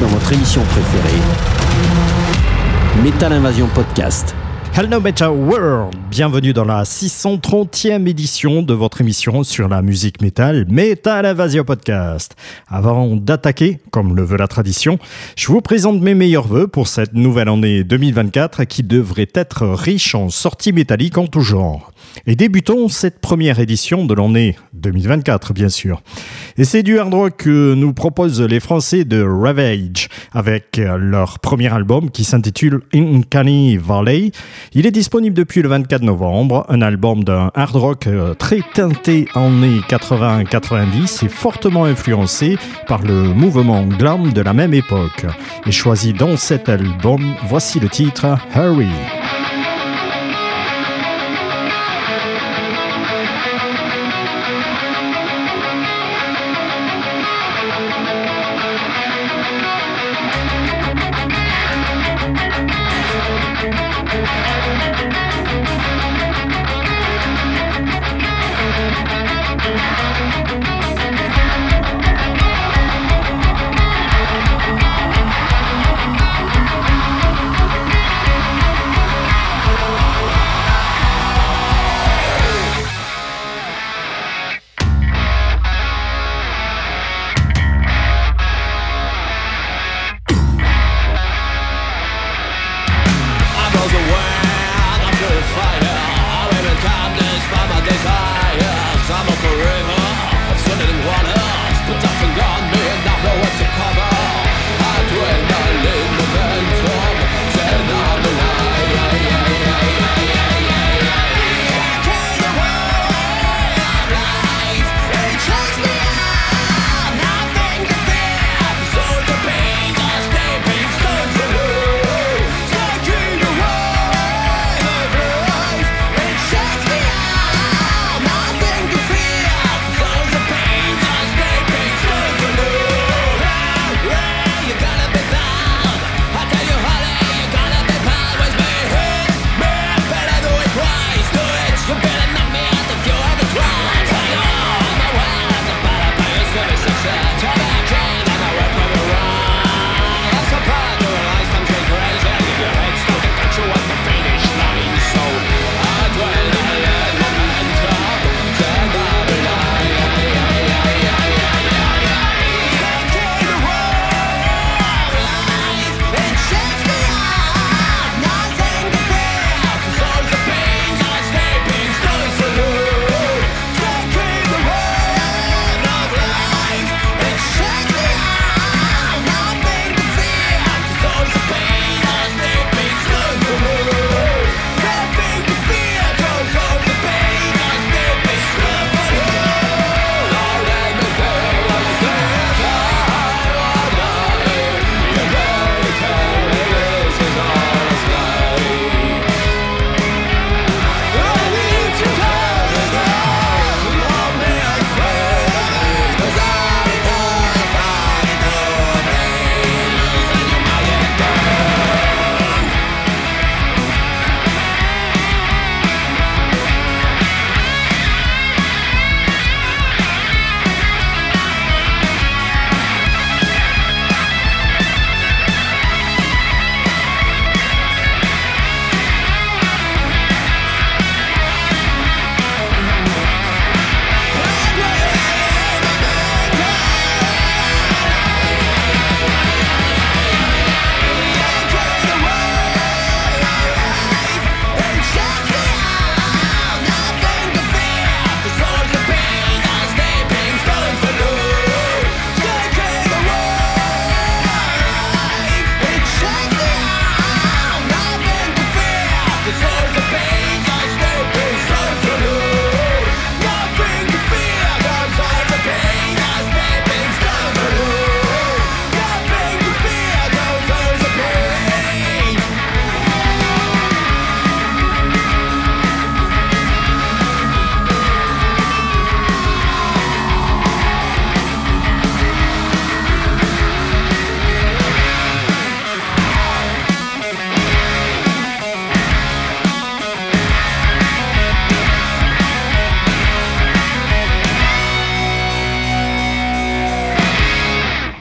dans votre émission préférée. Metal Invasion Podcast. Hello Metal World, bienvenue dans la 630e édition de votre émission sur la musique métal, Metal Invasion Podcast. Avant d'attaquer, comme le veut la tradition, je vous présente mes meilleurs voeux pour cette nouvelle année 2024 qui devrait être riche en sorties métalliques en tout genre. Et débutons cette première édition de l'année 2024, bien sûr. Et c'est du hard rock que nous proposent les Français de Ravage avec leur premier album qui s'intitule Uncanny Valley. Il est disponible depuis le 24 novembre, un album d'un hard rock euh, très teinté années 80-90 et fortement influencé par le mouvement glam de la même époque. Et choisi dans cet album, voici le titre Hurry.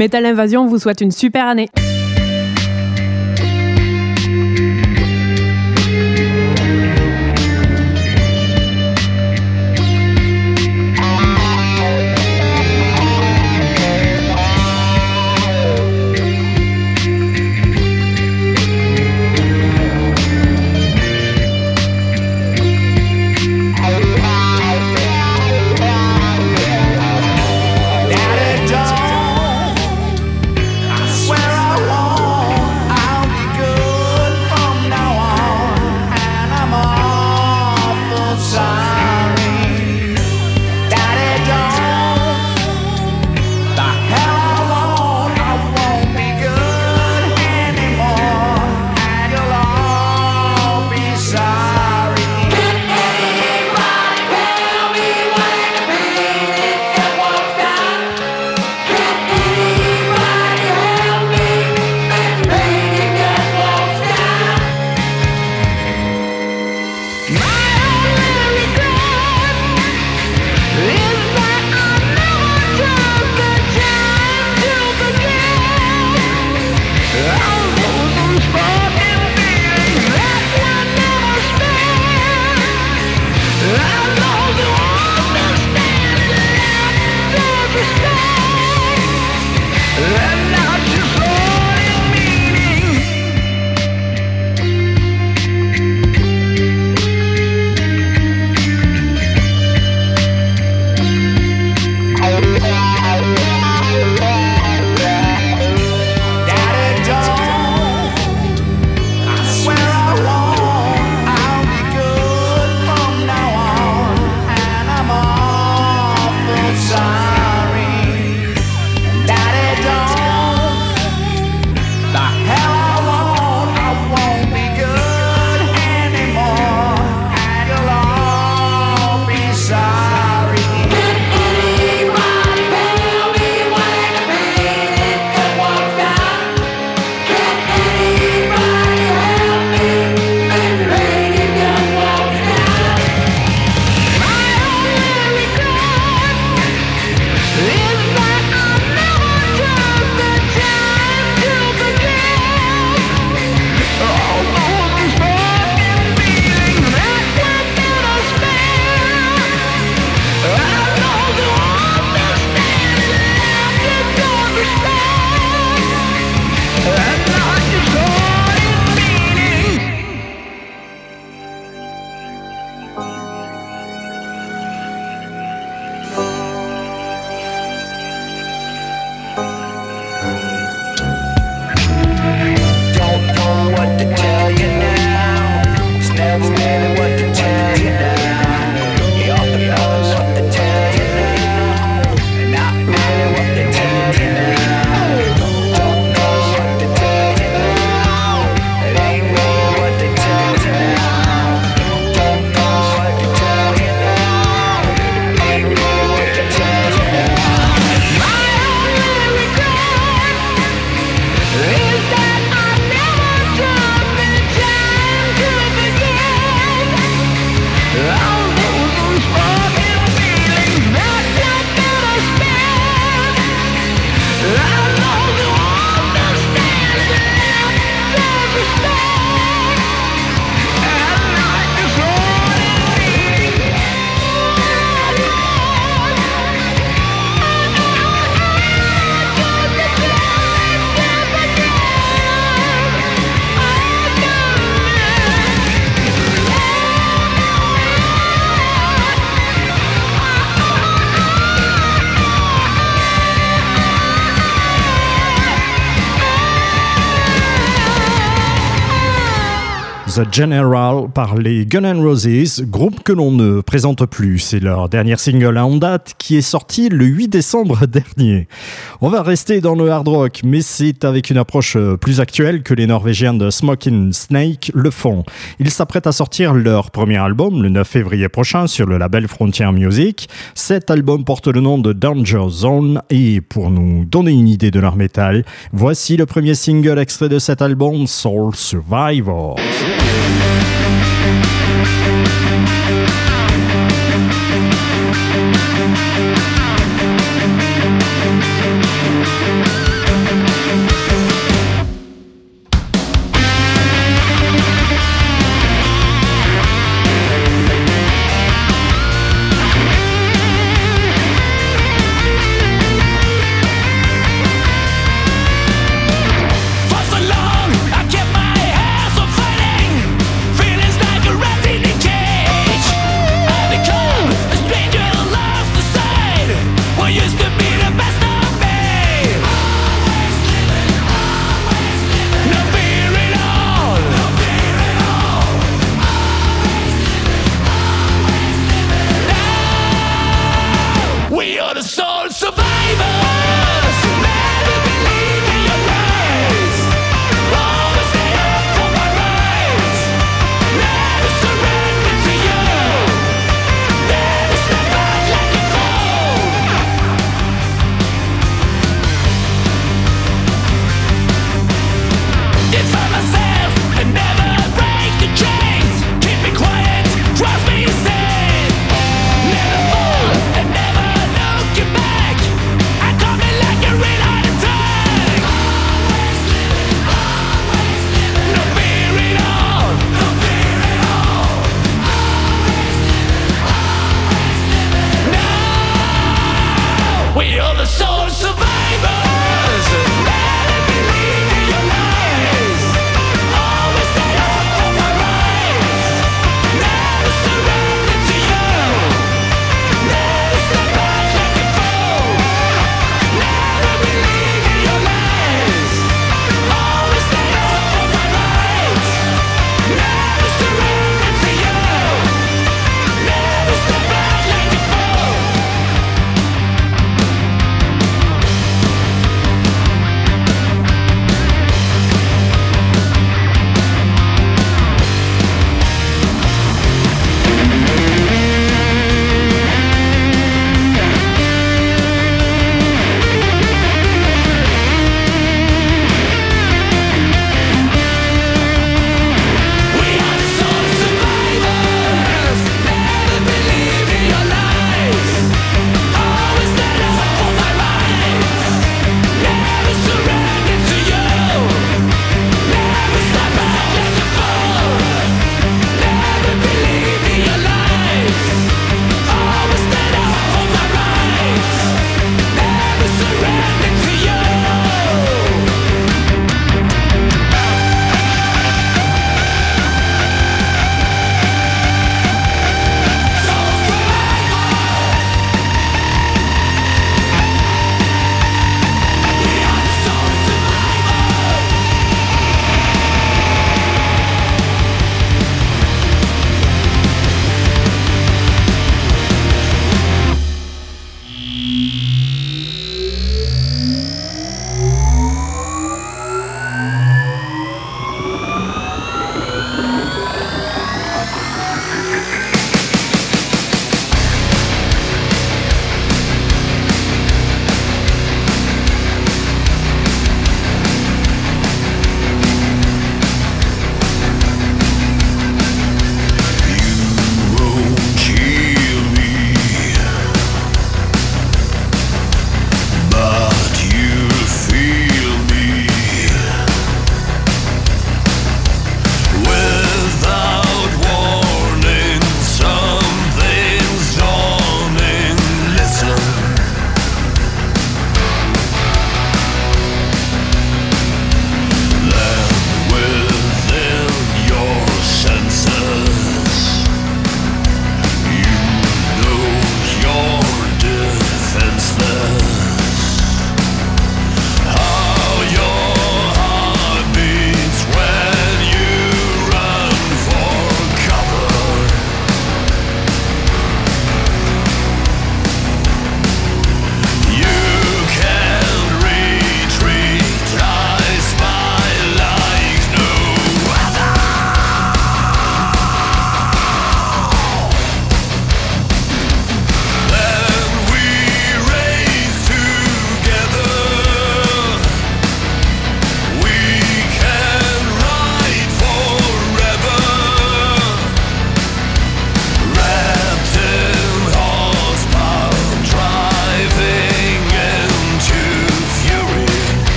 Metal Invasion vous souhaite une super année. General par les Gun N' Roses, groupe que l'on ne présente plus. C'est leur dernier single en date qui est sorti le 8 décembre dernier. On va rester dans le hard rock, mais c'est avec une approche euh, plus actuelle que les Norvégiens de Smoking Snake le font. Ils s'apprêtent à sortir leur premier album le 9 février prochain sur le label Frontier Music. Cet album porte le nom de Danger Zone et pour nous donner une idée de leur métal, voici le premier single extrait de cet album, Soul Survivor.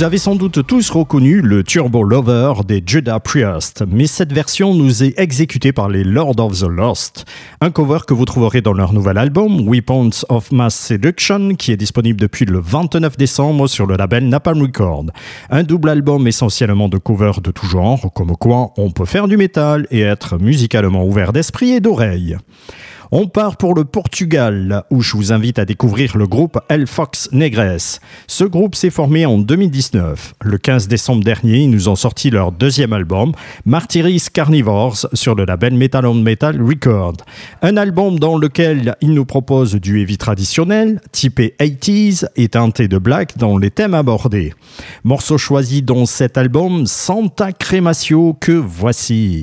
Vous avez sans doute tous reconnu le Turbo Lover des Judah Priest, mais cette version nous est exécutée par les Lord of the Lost, un cover que vous trouverez dans leur nouvel album Weapons of Mass Seduction qui est disponible depuis le 29 décembre sur le label Napalm Record. Un double album essentiellement de covers de tout genre, comme quoi on peut faire du métal et être musicalement ouvert d'esprit et d'oreille. On part pour le Portugal, où je vous invite à découvrir le groupe El Fox Negres. Ce groupe s'est formé en 2019. Le 15 décembre dernier, ils nous ont sorti leur deuxième album, Martyris Carnivores, sur le label Metal on Metal Record. Un album dans lequel ils nous proposent du heavy traditionnel, typé 80s et teinté de black dans les thèmes abordés. Morceau choisi dans cet album, Santa Crematio, que voici.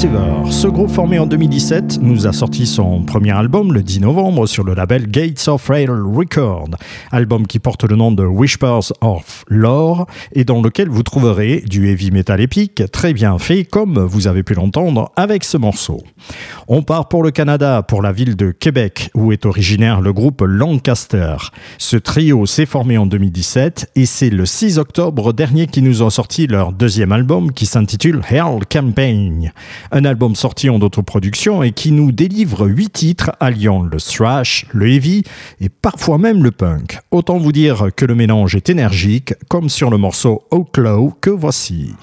Festival. Ce groupe formé en 2017 nous a sorti son premier album le 10 novembre sur le label Gates of Rail Record, album qui porte le nom de Whispers of Lore et dans lequel vous trouverez du heavy metal épique très bien fait comme vous avez pu l'entendre avec ce morceau. On part pour le Canada, pour la ville de Québec où est originaire le groupe Lancaster. Ce trio s'est formé en 2017 et c'est le 6 octobre dernier qu'ils nous ont sorti leur deuxième album qui s'intitule Hell Campaign. Un album sorti en autoproduction et qui nous délivre huit titres alliant le thrash, le heavy et parfois même le punk. Autant vous dire que le mélange est énergique, comme sur le morceau Outlaw que voici.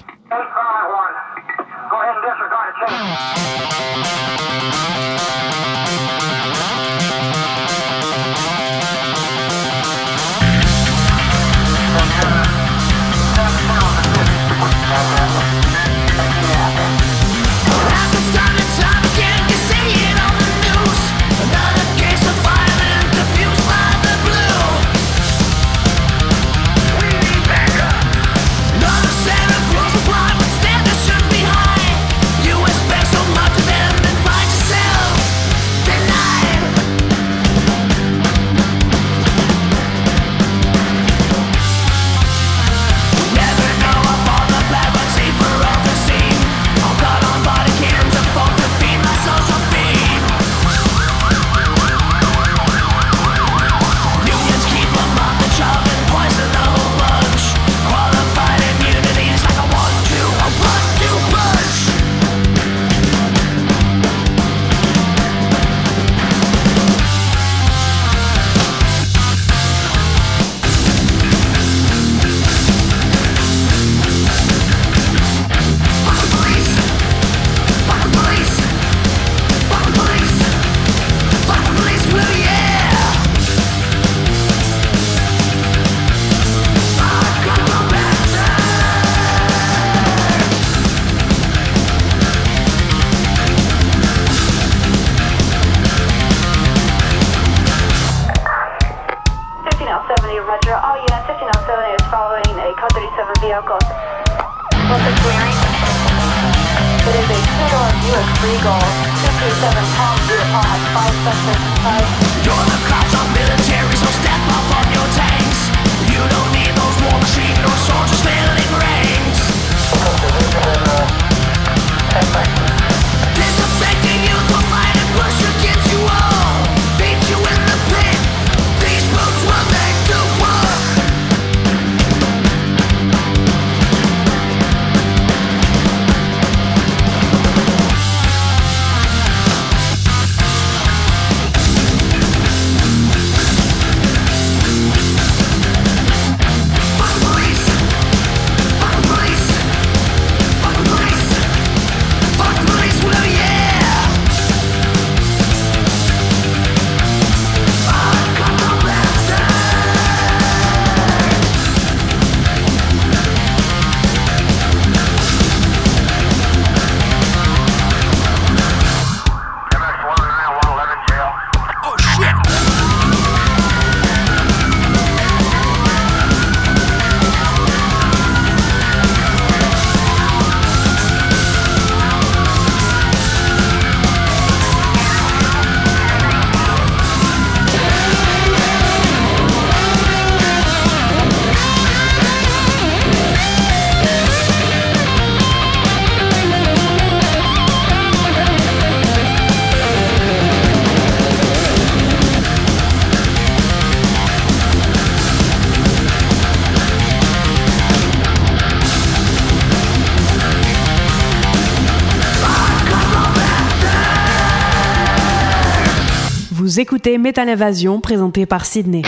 Écoutez Métal Invasion présenté par Sydney.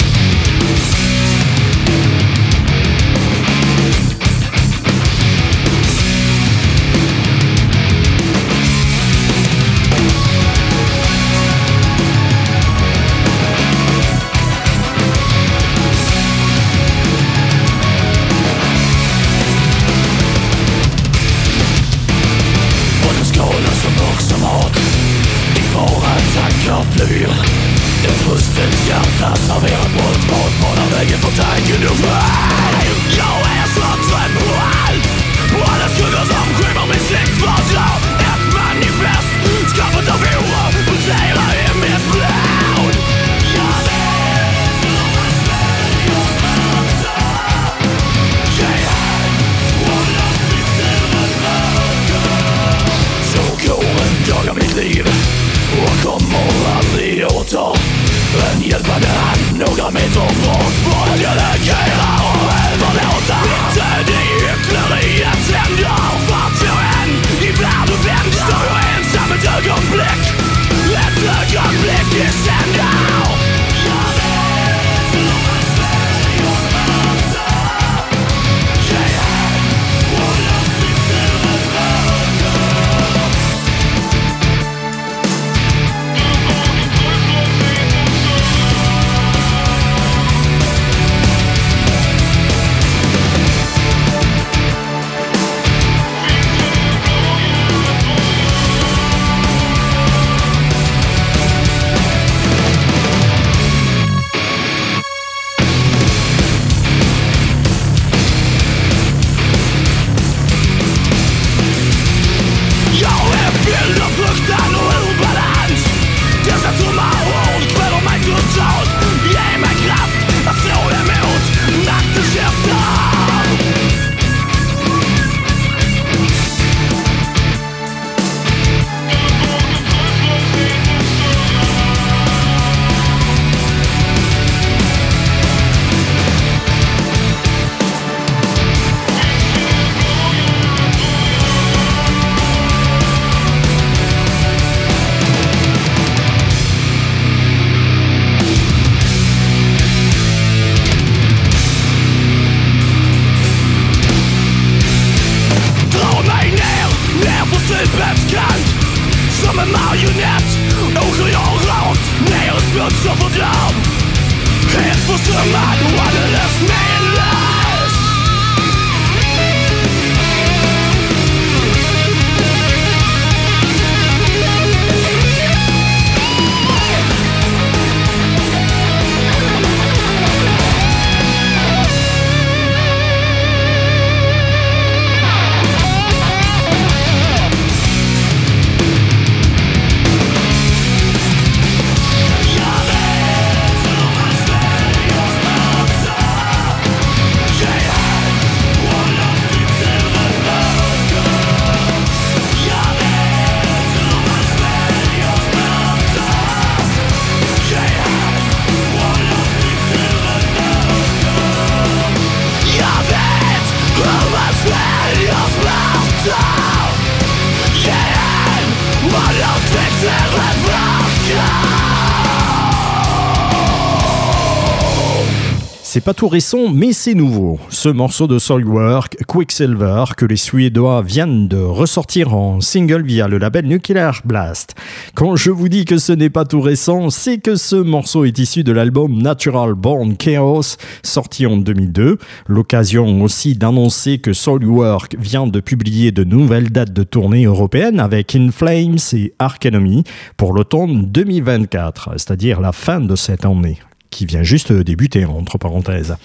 Pas tout récent, mais c'est nouveau. Ce morceau de Soilwork, Quicksilver, que les Suédois viennent de ressortir en single via le label Nuclear Blast. Quand je vous dis que ce n'est pas tout récent, c'est que ce morceau est issu de l'album Natural Born Chaos, sorti en 2002. L'occasion aussi d'annoncer que Soilwork vient de publier de nouvelles dates de tournée européennes avec In Flames et Ark Enemy pour l'automne 2024, c'est-à-dire la fin de cette année qui vient juste débuter, entre parenthèses.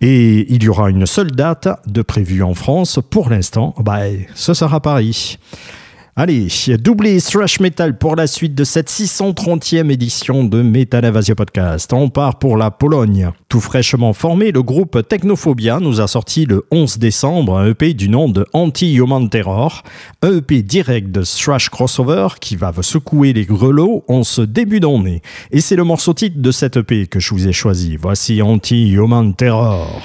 Et il y aura une seule date de prévue en France pour l'instant, bah, ce sera Paris. Allez, doublé thrash metal pour la suite de cette 630e édition de Metal Podcast. On part pour la Pologne. Tout fraîchement formé, le groupe Technophobia nous a sorti le 11 décembre un EP du nom de Anti-Human Terror, un EP direct de thrash crossover qui va vous secouer les grelots en ce début d'année. Et c'est le morceau titre de cet EP que je vous ai choisi. Voici Anti-Human Terror.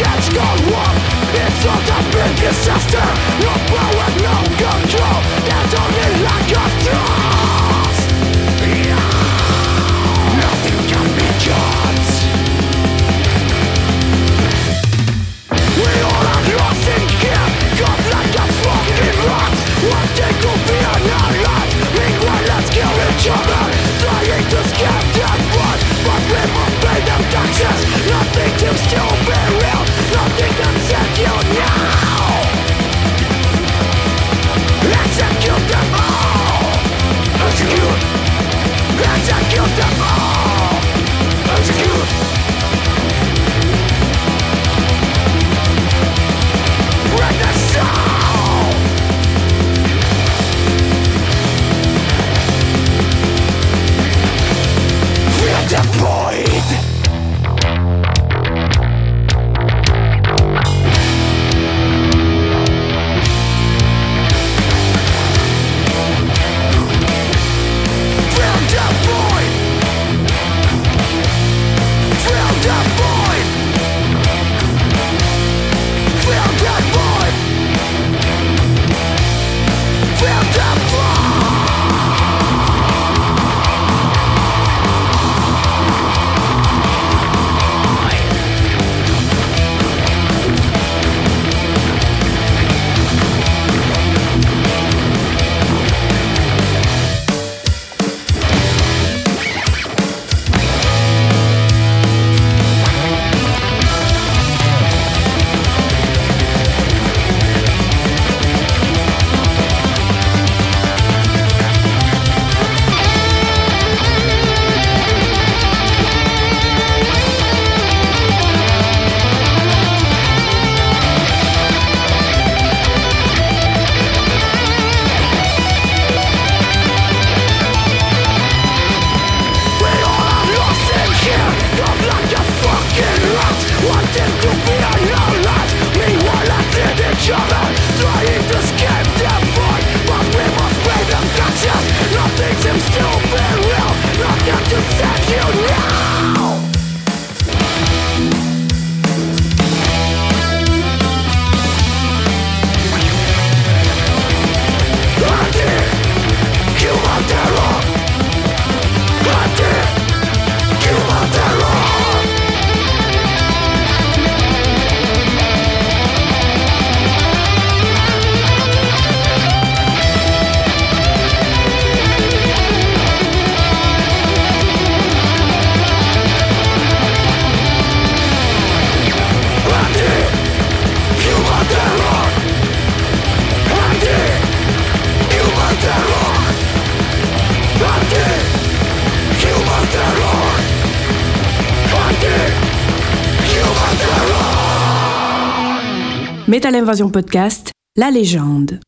against cold war It's all the big disaster No power, no control There's only lack of trust yeah. Nothing can be judged We all are lost in here Caught like a fucking rat What day could be an ally Meanwhile let's kill each other Trying to escape Nothing seems to be real Nothing can save you now Execute them all Execute! Execute them all! Execute! Metal Invasion Podcast, la légende.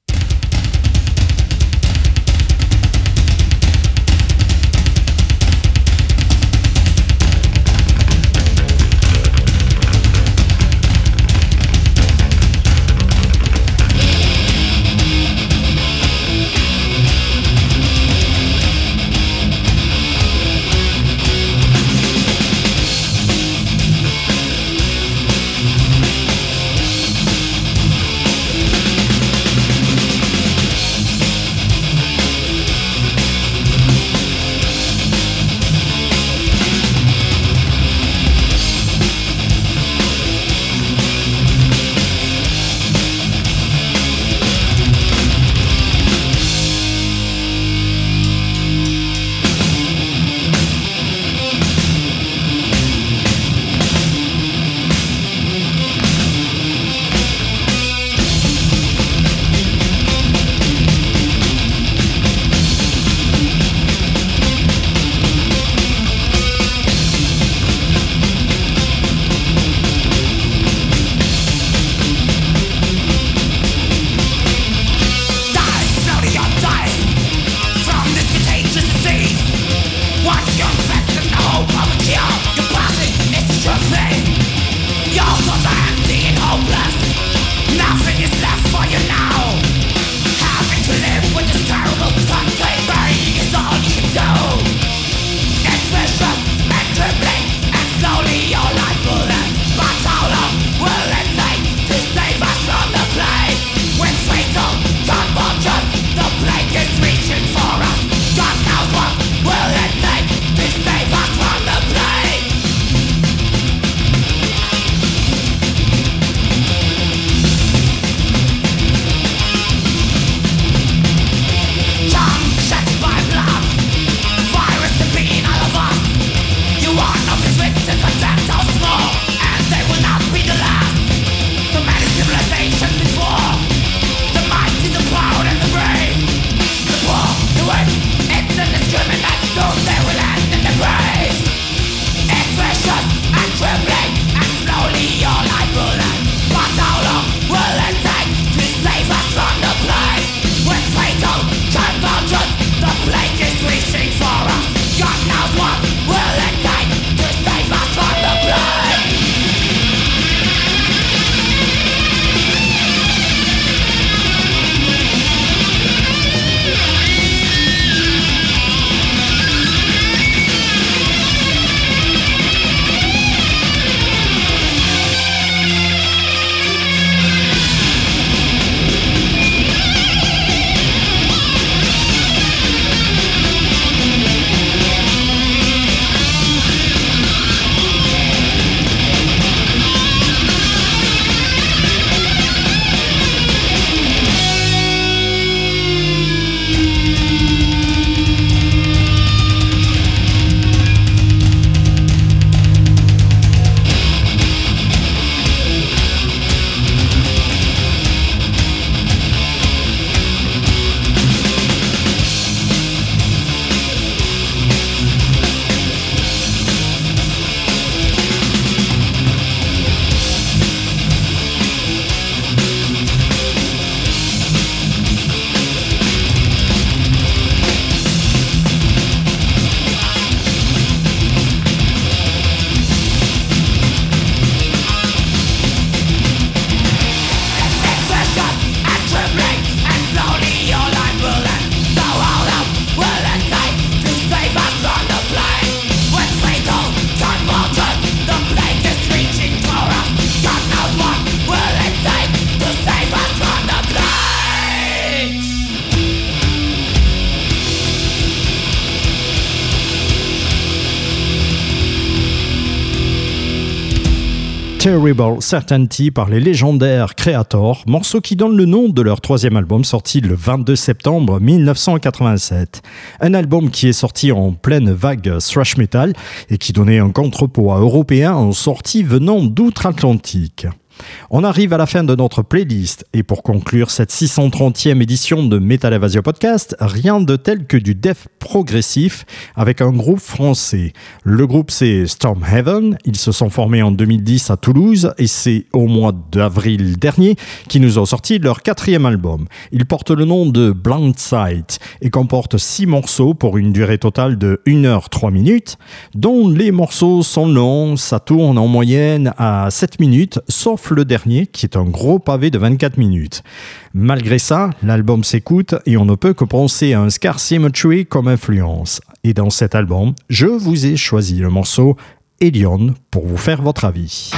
Terrible Certainty par les légendaires Creator, morceau qui donne le nom de leur troisième album sorti le 22 septembre 1987. Un album qui est sorti en pleine vague thrash metal et qui donnait un contrepoids européen en sortie venant d'outre-Atlantique. On arrive à la fin de notre playlist et pour conclure cette 630e édition de Metal Evasion Podcast, rien de tel que du death progressif avec un groupe français. Le groupe c'est Storm Heaven, ils se sont formés en 2010 à Toulouse et c'est au mois d'avril dernier qu'ils nous ont sorti leur quatrième album. Il porte le nom de Blind Sight et comporte six morceaux pour une durée totale de 1 heure 3 minutes, dont les morceaux sont longs, ça tourne en moyenne à 7 minutes, sauf le dernier qui est un gros pavé de 24 minutes. Malgré ça, l'album s'écoute et on ne peut que penser à un Scar Symmetry comme influence. Et dans cet album, je vous ai choisi le morceau Elion pour vous faire votre avis.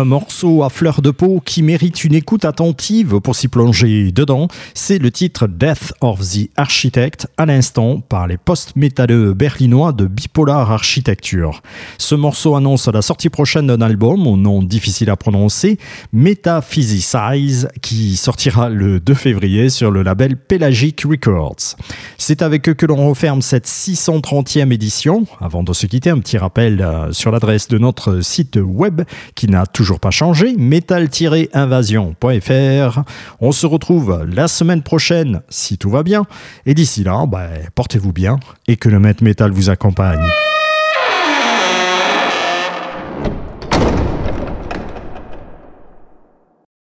Un morceau à fleur de peau qui mérite une écoute attentive pour s'y plonger dedans, c'est le titre Death of the Architect, à l'instant par les post-métalleux berlinois de Bipolar Architecture. Ce morceau annonce la sortie prochaine d'un album au nom difficile à prononcer, Metaphysicize, qui sortira le 2 février sur le label Pelagic Records. C'est avec eux que l'on referme cette 630e édition. Avant de se quitter, un petit rappel euh, sur l'adresse de notre site web qui n'a toujours pas changé, metal-invasion.fr. On se retrouve la semaine prochaine si tout va bien. Et d'ici là, bah, portez-vous bien et que le maître métal vous accompagne.